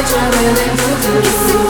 what you're willing to do.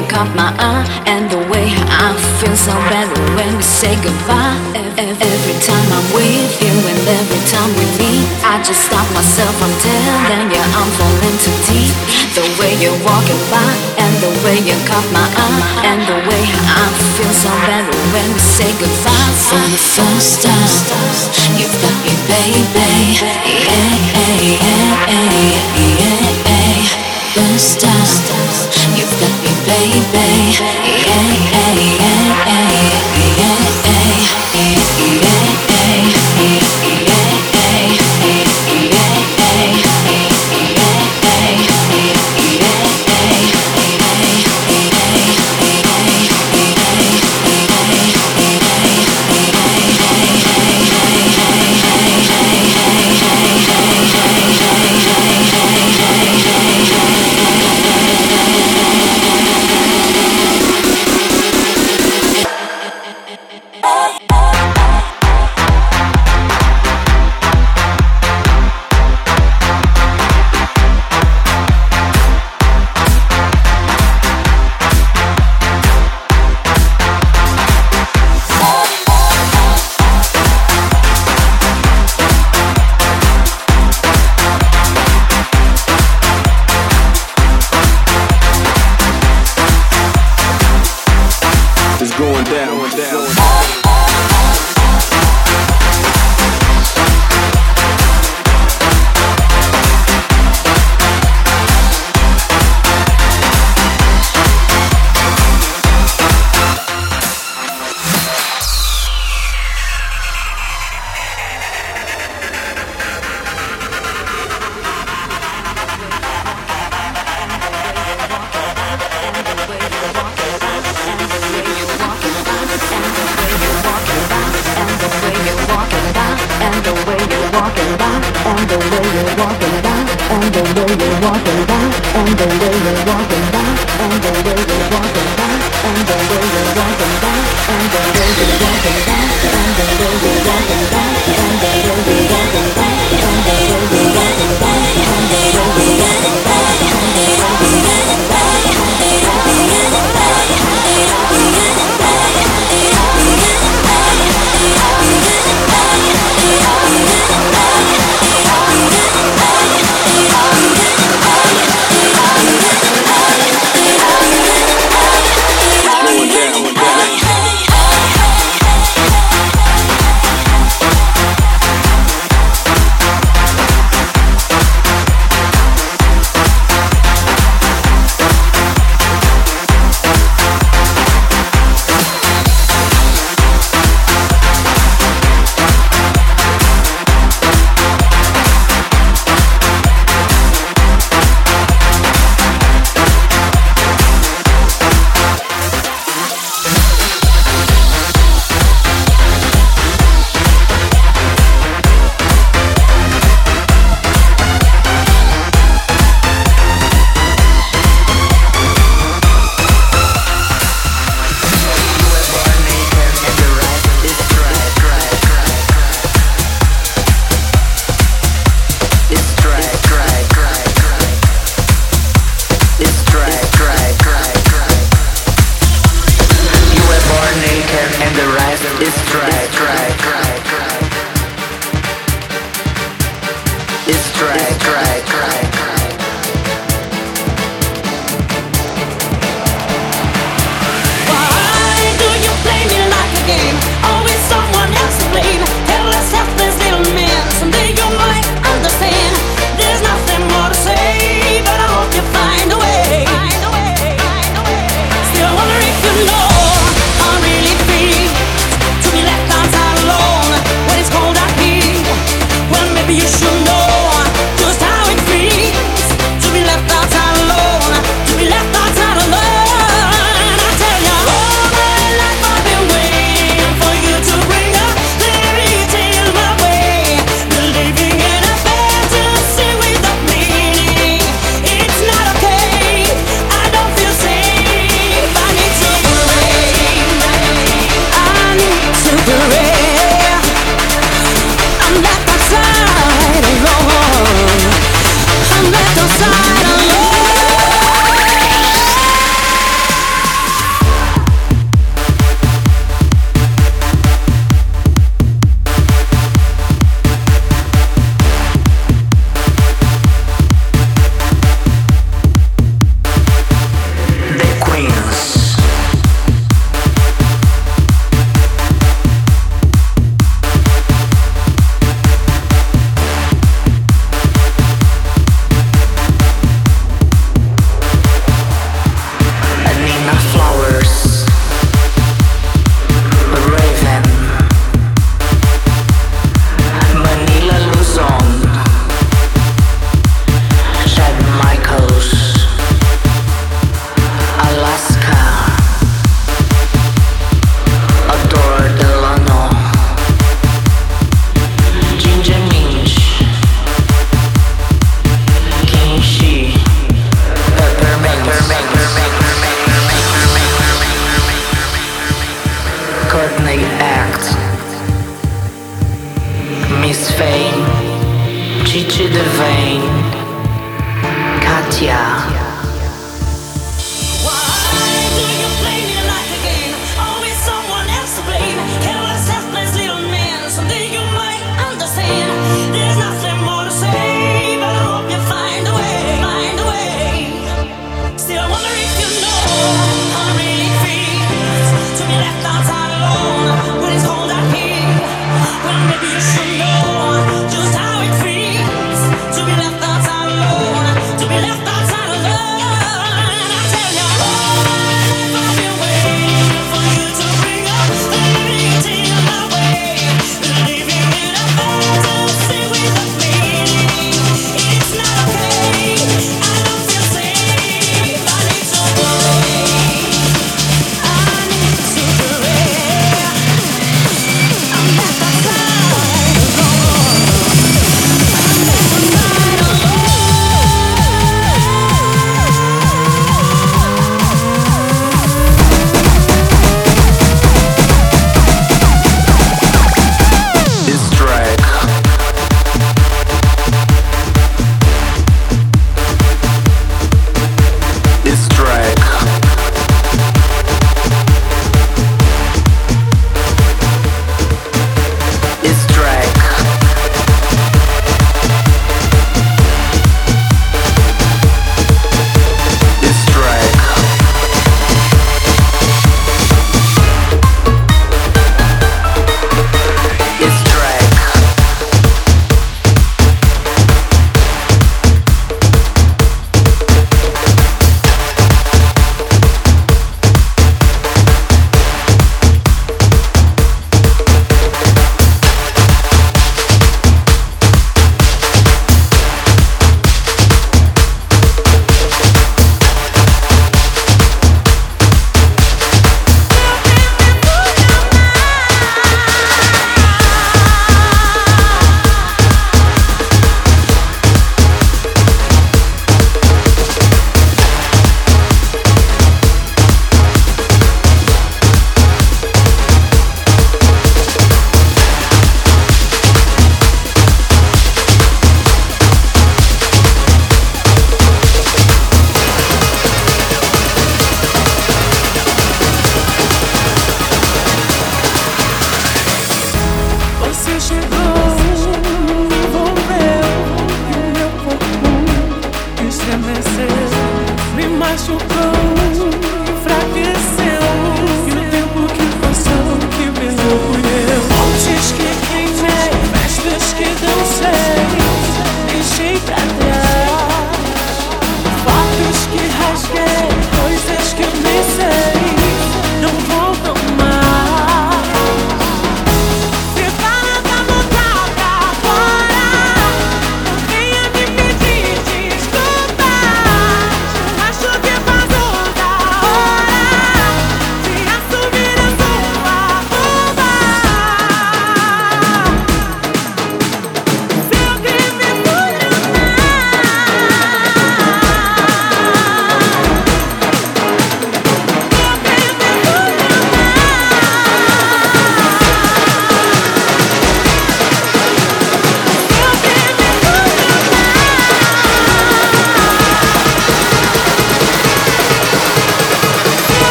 you caught my eye and the way I feel so bad when we say goodbye. Every time I'm with you and every time we meet, I just stop myself from telling you I'm falling too deep. The way you're walking by and the way you caught my eye and the way I feel so bad when we say goodbye. The first time, you've got me, baby. Yeah, yeah, yeah, yeah, yeah. First time, you've got baby. Yeah, yeah, yeah, yeah, you should know just fame, Gigi Devane, Katya.